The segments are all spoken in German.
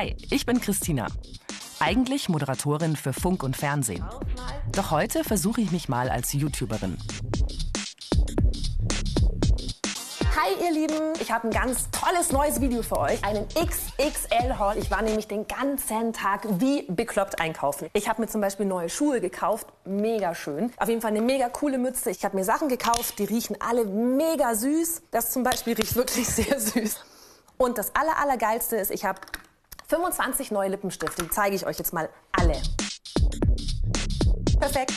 Hi, ich bin Christina. Eigentlich Moderatorin für Funk und Fernsehen. Doch heute versuche ich mich mal als YouTuberin. Hi ihr Lieben, ich habe ein ganz tolles neues Video für euch. Einen XXL-Haul. Ich war nämlich den ganzen Tag wie bekloppt einkaufen. Ich habe mir zum Beispiel neue Schuhe gekauft, mega schön. Auf jeden Fall eine mega coole Mütze. Ich habe mir Sachen gekauft, die riechen alle mega süß. Das zum Beispiel riecht wirklich sehr süß. Und das aller, allergeilste ist, ich habe 25 neue Lippenstifte. Die zeige ich euch jetzt mal alle. Perfekt.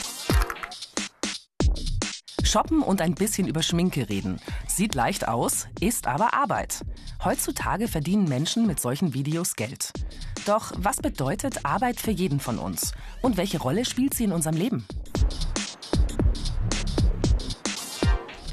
Shoppen und ein bisschen über Schminke reden. Sieht leicht aus, ist aber Arbeit. Heutzutage verdienen Menschen mit solchen Videos Geld. Doch was bedeutet Arbeit für jeden von uns? Und welche Rolle spielt sie in unserem Leben?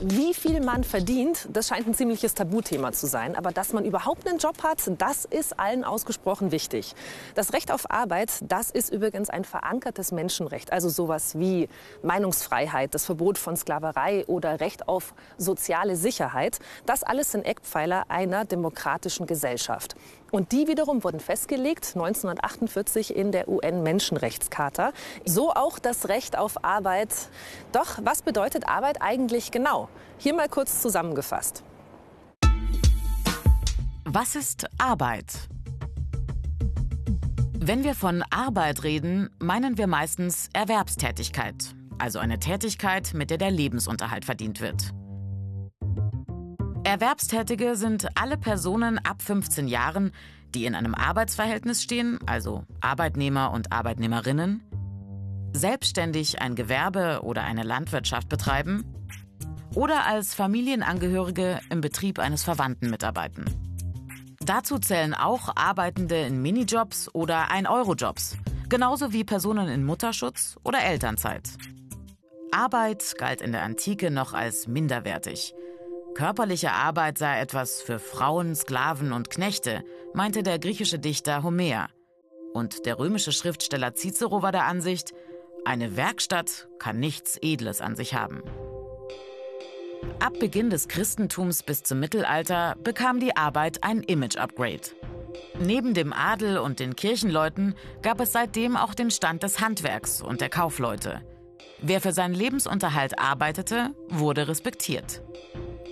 Wie viel man verdient, das scheint ein ziemliches Tabuthema zu sein. Aber dass man überhaupt einen Job hat, das ist allen ausgesprochen wichtig. Das Recht auf Arbeit, das ist übrigens ein verankertes Menschenrecht. Also sowas wie Meinungsfreiheit, das Verbot von Sklaverei oder Recht auf soziale Sicherheit. Das alles sind Eckpfeiler einer demokratischen Gesellschaft. Und die wiederum wurden festgelegt 1948 in der UN-Menschenrechtscharta. So auch das Recht auf Arbeit. Doch was bedeutet Arbeit eigentlich genau? Hier mal kurz zusammengefasst. Was ist Arbeit? Wenn wir von Arbeit reden, meinen wir meistens Erwerbstätigkeit, also eine Tätigkeit, mit der der Lebensunterhalt verdient wird. Erwerbstätige sind alle Personen ab 15 Jahren, die in einem Arbeitsverhältnis stehen, also Arbeitnehmer und Arbeitnehmerinnen, selbstständig ein Gewerbe oder eine Landwirtschaft betreiben oder als Familienangehörige im Betrieb eines Verwandten mitarbeiten. Dazu zählen auch Arbeitende in Minijobs oder 1-Euro-Jobs, genauso wie Personen in Mutterschutz oder Elternzeit. Arbeit galt in der Antike noch als minderwertig. Körperliche Arbeit sei etwas für Frauen, Sklaven und Knechte, meinte der griechische Dichter Homer. Und der römische Schriftsteller Cicero war der Ansicht, eine Werkstatt kann nichts Edles an sich haben. Ab Beginn des Christentums bis zum Mittelalter bekam die Arbeit ein Image-Upgrade. Neben dem Adel und den Kirchenleuten gab es seitdem auch den Stand des Handwerks und der Kaufleute. Wer für seinen Lebensunterhalt arbeitete, wurde respektiert.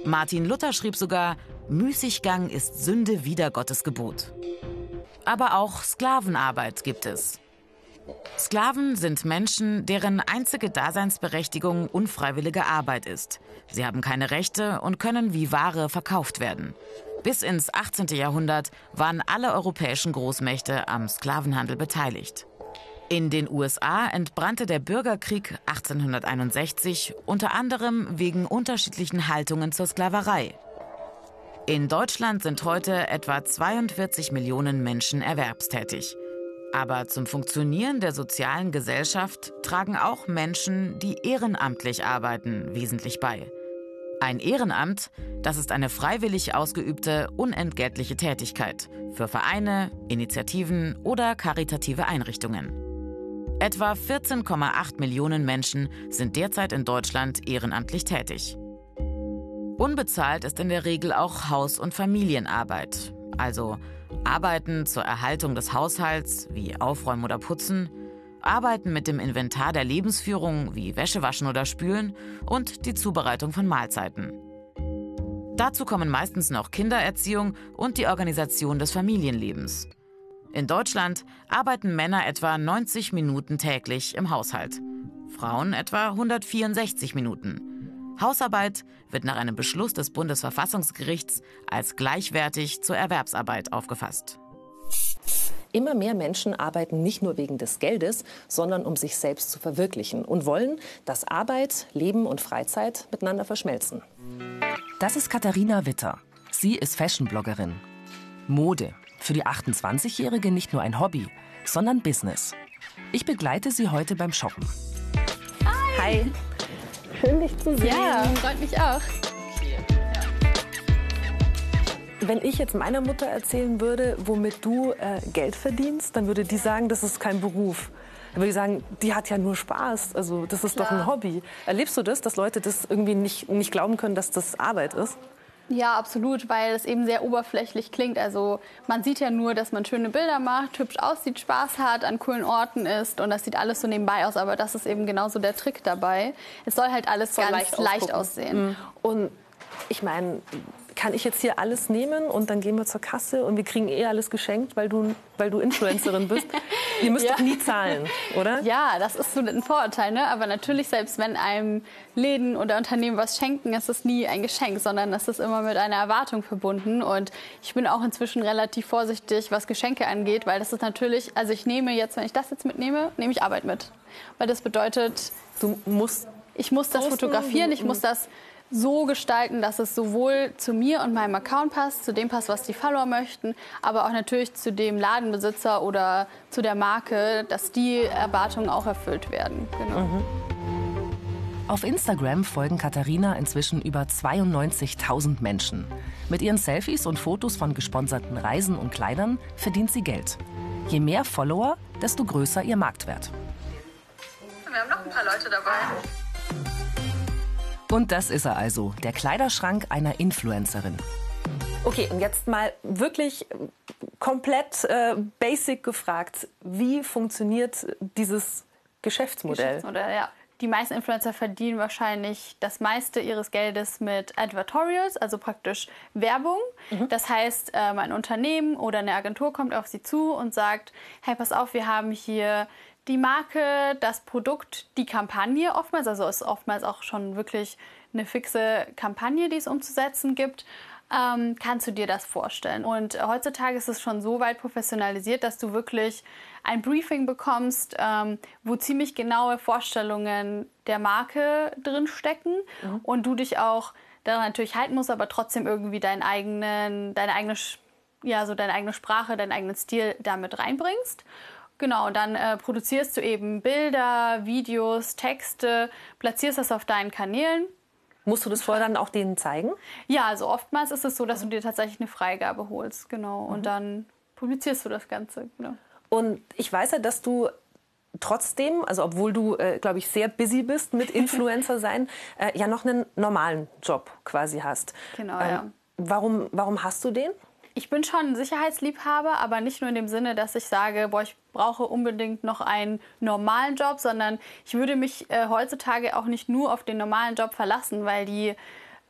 Martin Luther schrieb sogar, Müßiggang ist Sünde wider Gottes Gebot. Aber auch Sklavenarbeit gibt es. Sklaven sind Menschen, deren einzige Daseinsberechtigung unfreiwillige Arbeit ist. Sie haben keine Rechte und können wie Ware verkauft werden. Bis ins 18. Jahrhundert waren alle europäischen Großmächte am Sklavenhandel beteiligt. In den USA entbrannte der Bürgerkrieg 1861 unter anderem wegen unterschiedlichen Haltungen zur Sklaverei. In Deutschland sind heute etwa 42 Millionen Menschen erwerbstätig. Aber zum Funktionieren der sozialen Gesellschaft tragen auch Menschen, die ehrenamtlich arbeiten, wesentlich bei. Ein Ehrenamt, das ist eine freiwillig ausgeübte, unentgeltliche Tätigkeit für Vereine, Initiativen oder karitative Einrichtungen. Etwa 14,8 Millionen Menschen sind derzeit in Deutschland ehrenamtlich tätig. Unbezahlt ist in der Regel auch Haus- und Familienarbeit, also Arbeiten zur Erhaltung des Haushalts wie Aufräumen oder Putzen, Arbeiten mit dem Inventar der Lebensführung wie Wäschewaschen oder Spülen und die Zubereitung von Mahlzeiten. Dazu kommen meistens noch Kindererziehung und die Organisation des Familienlebens. In Deutschland arbeiten Männer etwa 90 Minuten täglich im Haushalt, Frauen etwa 164 Minuten. Hausarbeit wird nach einem Beschluss des Bundesverfassungsgerichts als gleichwertig zur Erwerbsarbeit aufgefasst. Immer mehr Menschen arbeiten nicht nur wegen des Geldes, sondern um sich selbst zu verwirklichen und wollen, dass Arbeit, Leben und Freizeit miteinander verschmelzen. Das ist Katharina Witter. Sie ist Fashionbloggerin. Mode für die 28-Jährige nicht nur ein Hobby, sondern Business. Ich begleite sie heute beim Shoppen. Hi. Hi. Schön, dich zu sehen. Ja, freut mich auch. Wenn ich jetzt meiner Mutter erzählen würde, womit du äh, Geld verdienst, dann würde die sagen, das ist kein Beruf. Dann würde ich sagen, die hat ja nur Spaß. Also das ist Klar. doch ein Hobby. Erlebst du das, dass Leute das irgendwie nicht, nicht glauben können, dass das Arbeit ist? Ja, absolut, weil es eben sehr oberflächlich klingt. Also man sieht ja nur, dass man schöne Bilder macht, hübsch aussieht, Spaß hat, an coolen Orten ist und das sieht alles so nebenbei aus. Aber das ist eben genauso der Trick dabei. Es soll halt alles soll ganz leicht, leicht aussehen. Mhm. Und ich meine, kann ich jetzt hier alles nehmen und dann gehen wir zur Kasse und wir kriegen eh alles geschenkt, weil du, weil du Influencerin bist. Ihr müsst ja. doch nie zahlen, oder? Ja, das ist so ein Vorurteil. Ne? Aber natürlich, selbst wenn einem Läden oder Unternehmen was schenken, ist es nie ein Geschenk, sondern es ist immer mit einer Erwartung verbunden. Und ich bin auch inzwischen relativ vorsichtig, was Geschenke angeht, weil das ist natürlich, also ich nehme jetzt, wenn ich das jetzt mitnehme, nehme ich Arbeit mit. Weil das bedeutet, du musst ich muss das fotografieren, ich muss das so gestalten, dass es sowohl zu mir und meinem Account passt, zu dem passt, was die Follower möchten, aber auch natürlich zu dem Ladenbesitzer oder zu der Marke, dass die Erwartungen auch erfüllt werden. Genau. Mhm. Auf Instagram folgen Katharina inzwischen über 92.000 Menschen. Mit ihren Selfies und Fotos von gesponserten Reisen und Kleidern verdient sie Geld. Je mehr Follower, desto größer ihr Marktwert. Wir haben noch ein paar Leute dabei. Und das ist er also, der Kleiderschrank einer Influencerin. Okay, und jetzt mal wirklich komplett äh, basic gefragt, wie funktioniert dieses Geschäftsmodell? Geschäftsmodell, ja. Die meisten Influencer verdienen wahrscheinlich das meiste ihres Geldes mit Advertorials, also praktisch Werbung. Mhm. Das heißt, ähm, ein Unternehmen oder eine Agentur kommt auf sie zu und sagt, hey, pass auf, wir haben hier die Marke, das Produkt, die Kampagne oftmals. Also es ist oftmals auch schon wirklich eine fixe Kampagne, die es umzusetzen gibt. Ähm, kannst du dir das vorstellen? Und heutzutage ist es schon so weit professionalisiert, dass du wirklich ein Briefing bekommst, ähm, wo ziemlich genaue Vorstellungen der Marke drin stecken mhm. und du dich auch daran natürlich halten musst, aber trotzdem irgendwie deinen eigenen, deine eigene, ja, so deine eigene Sprache, deinen eigenen Stil damit reinbringst. Genau, dann äh, produzierst du eben Bilder, Videos, Texte, platzierst das auf deinen Kanälen. Musst du das vorher dann auch denen zeigen? Ja, also oftmals ist es so, dass du dir tatsächlich eine Freigabe holst, genau. Und mhm. dann publizierst du das Ganze. Genau. Und ich weiß ja, dass du trotzdem, also obwohl du, äh, glaube ich, sehr busy bist mit Influencer sein, äh, ja noch einen normalen Job quasi hast. Genau, ähm, ja. Warum, warum hast du den? Ich bin schon ein Sicherheitsliebhaber, aber nicht nur in dem Sinne, dass ich sage, boah, ich brauche unbedingt noch einen normalen Job, sondern ich würde mich äh, heutzutage auch nicht nur auf den normalen Job verlassen, weil die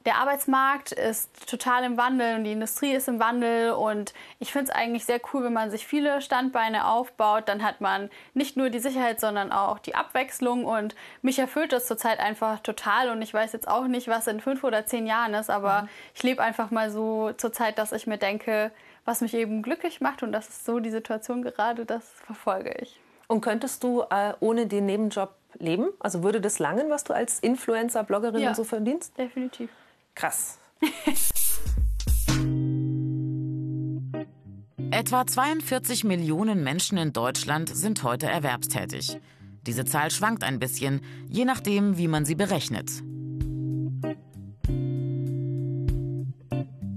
der Arbeitsmarkt ist total im Wandel und die Industrie ist im Wandel und ich finde es eigentlich sehr cool, wenn man sich viele Standbeine aufbaut, dann hat man nicht nur die Sicherheit, sondern auch die Abwechslung und mich erfüllt das zurzeit einfach total und ich weiß jetzt auch nicht, was in fünf oder zehn Jahren ist, aber mhm. ich lebe einfach mal so zurzeit, dass ich mir denke, was mich eben glücklich macht und das ist so die Situation gerade, das verfolge ich. Und könntest du äh, ohne den Nebenjob leben? Also würde das langen, was du als Influencer, Bloggerin ja, so verdienst? Definitiv. Krass. Etwa 42 Millionen Menschen in Deutschland sind heute erwerbstätig. Diese Zahl schwankt ein bisschen, je nachdem, wie man sie berechnet.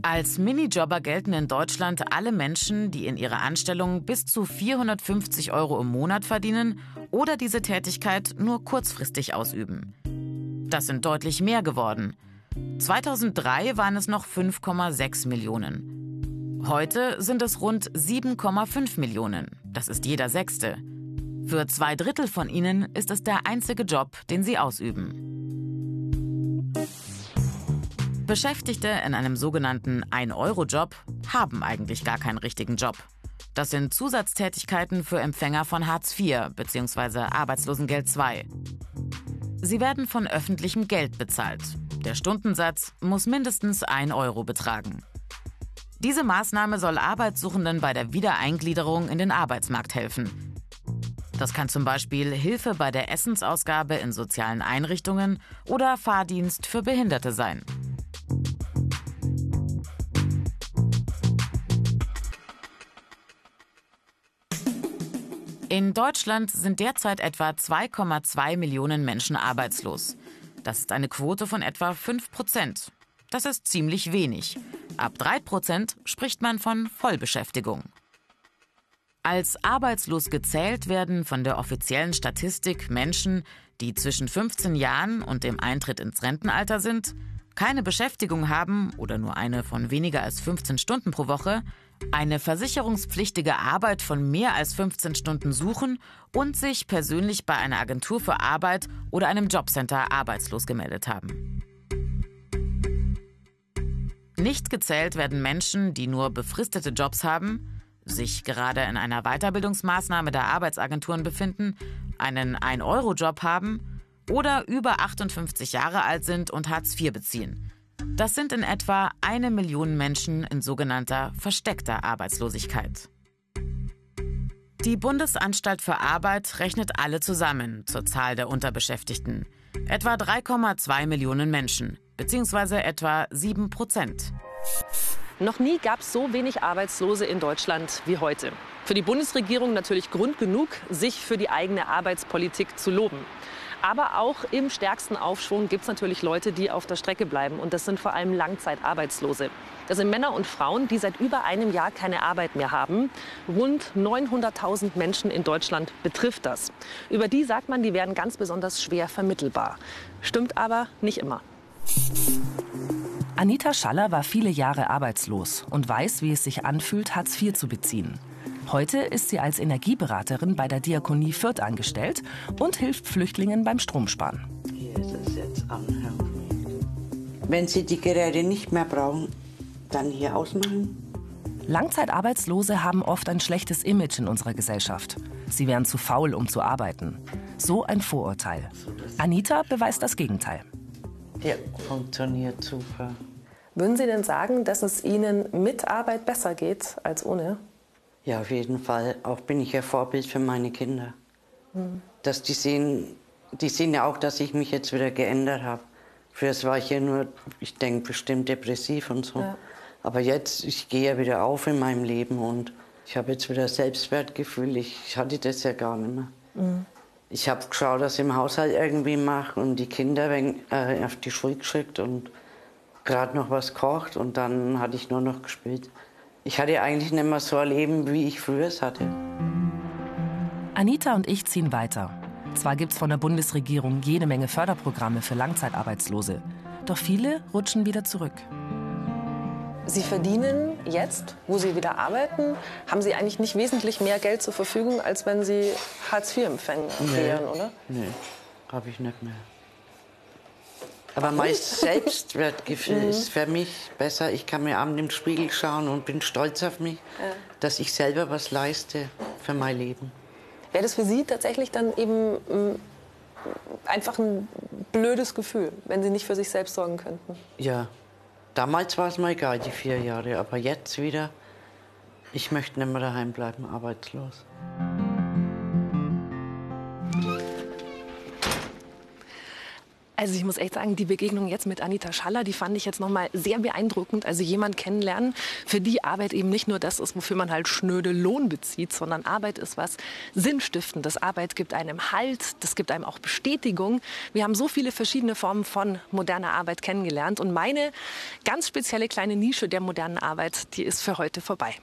Als Minijobber gelten in Deutschland alle Menschen, die in ihrer Anstellung bis zu 450 Euro im Monat verdienen oder diese Tätigkeit nur kurzfristig ausüben. Das sind deutlich mehr geworden. 2003 waren es noch 5,6 Millionen. Heute sind es rund 7,5 Millionen. Das ist jeder Sechste. Für zwei Drittel von ihnen ist es der einzige Job, den sie ausüben. Beschäftigte in einem sogenannten 1-Euro-Job haben eigentlich gar keinen richtigen Job. Das sind Zusatztätigkeiten für Empfänger von Hartz IV bzw. Arbeitslosengeld II. Sie werden von öffentlichem Geld bezahlt. Der Stundensatz muss mindestens 1 Euro betragen. Diese Maßnahme soll Arbeitssuchenden bei der Wiedereingliederung in den Arbeitsmarkt helfen. Das kann zum Beispiel Hilfe bei der Essensausgabe in sozialen Einrichtungen oder Fahrdienst für Behinderte sein. In Deutschland sind derzeit etwa 2,2 Millionen Menschen arbeitslos. Das ist eine Quote von etwa 5 Prozent. Das ist ziemlich wenig. Ab 3 Prozent spricht man von Vollbeschäftigung. Als arbeitslos gezählt werden von der offiziellen Statistik Menschen, die zwischen 15 Jahren und dem Eintritt ins Rentenalter sind, keine Beschäftigung haben oder nur eine von weniger als 15 Stunden pro Woche, eine versicherungspflichtige Arbeit von mehr als 15 Stunden suchen und sich persönlich bei einer Agentur für Arbeit oder einem Jobcenter arbeitslos gemeldet haben. Nicht gezählt werden Menschen, die nur befristete Jobs haben, sich gerade in einer Weiterbildungsmaßnahme der Arbeitsagenturen befinden, einen 1-Euro-Job haben oder über 58 Jahre alt sind und Hartz IV beziehen. Das sind in etwa eine Million Menschen in sogenannter versteckter Arbeitslosigkeit. Die Bundesanstalt für Arbeit rechnet alle zusammen zur Zahl der Unterbeschäftigten. Etwa 3,2 Millionen Menschen, beziehungsweise etwa 7 Prozent. Noch nie gab es so wenig Arbeitslose in Deutschland wie heute. Für die Bundesregierung natürlich Grund genug, sich für die eigene Arbeitspolitik zu loben. Aber auch im stärksten Aufschwung gibt es natürlich Leute, die auf der Strecke bleiben. Und das sind vor allem Langzeitarbeitslose. Das sind Männer und Frauen, die seit über einem Jahr keine Arbeit mehr haben. Rund 900.000 Menschen in Deutschland betrifft das. Über die sagt man, die werden ganz besonders schwer vermittelbar. Stimmt aber nicht immer. Anita Schaller war viele Jahre arbeitslos und weiß, wie es sich anfühlt, Hartz IV zu beziehen. Heute ist sie als Energieberaterin bei der Diakonie Fürth angestellt und hilft Flüchtlingen beim Stromsparen. Hier ist es jetzt an, Wenn Sie die Geräte nicht mehr brauchen, dann hier ausmachen. Langzeitarbeitslose haben oft ein schlechtes Image in unserer Gesellschaft. Sie wären zu faul, um zu arbeiten. So ein Vorurteil. Anita beweist das Gegenteil. Ja, funktioniert super. Würden Sie denn sagen, dass es Ihnen mit Arbeit besser geht als ohne? Ja, auf jeden Fall. Auch bin ich ja Vorbild für meine Kinder. Mhm. Dass die sehen, die sehen ja auch, dass ich mich jetzt wieder geändert habe. Früher war ich ja nur, ich denke, bestimmt depressiv und so. Ja. Aber jetzt, ich gehe ja wieder auf in meinem Leben und ich habe jetzt wieder Selbstwertgefühl. Ich hatte das ja gar nicht mehr. Mhm. Ich habe geschaut, dass ich im Haushalt irgendwie mache und die Kinder äh, auf die Schule geschickt und gerade noch was kocht und dann hatte ich nur noch gespielt. Ich hatte eigentlich nicht mehr so ein Leben, wie ich früher es hatte. Anita und ich ziehen weiter. Zwar gibt es von der Bundesregierung jede Menge Förderprogramme für Langzeitarbeitslose, doch viele rutschen wieder zurück. Sie verdienen jetzt, wo Sie wieder arbeiten, haben Sie eigentlich nicht wesentlich mehr Geld zur Verfügung, als wenn Sie Hartz-IV-Empfänger nee, wären, oder? Nee, habe ich nicht mehr. Aber mein Selbstwertgefühl mhm. ist für mich besser. Ich kann mir abends im Spiegel schauen und bin stolz auf mich, ja. dass ich selber was leiste für mein Leben. Wäre das für Sie tatsächlich dann eben mm, einfach ein blödes Gefühl, wenn Sie nicht für sich selbst sorgen könnten? Ja, damals war es mir egal, die vier Jahre. Aber jetzt wieder, ich möchte nicht mehr daheim bleiben, arbeitslos. Also ich muss echt sagen, die Begegnung jetzt mit Anita Schaller, die fand ich jetzt nochmal sehr beeindruckend. Also jemand kennenlernen, für die Arbeit eben nicht nur das ist, wofür man halt schnöde Lohn bezieht, sondern Arbeit ist was Sinnstiftendes. Arbeit gibt einem Halt, das gibt einem auch Bestätigung. Wir haben so viele verschiedene Formen von moderner Arbeit kennengelernt und meine ganz spezielle kleine Nische der modernen Arbeit, die ist für heute vorbei.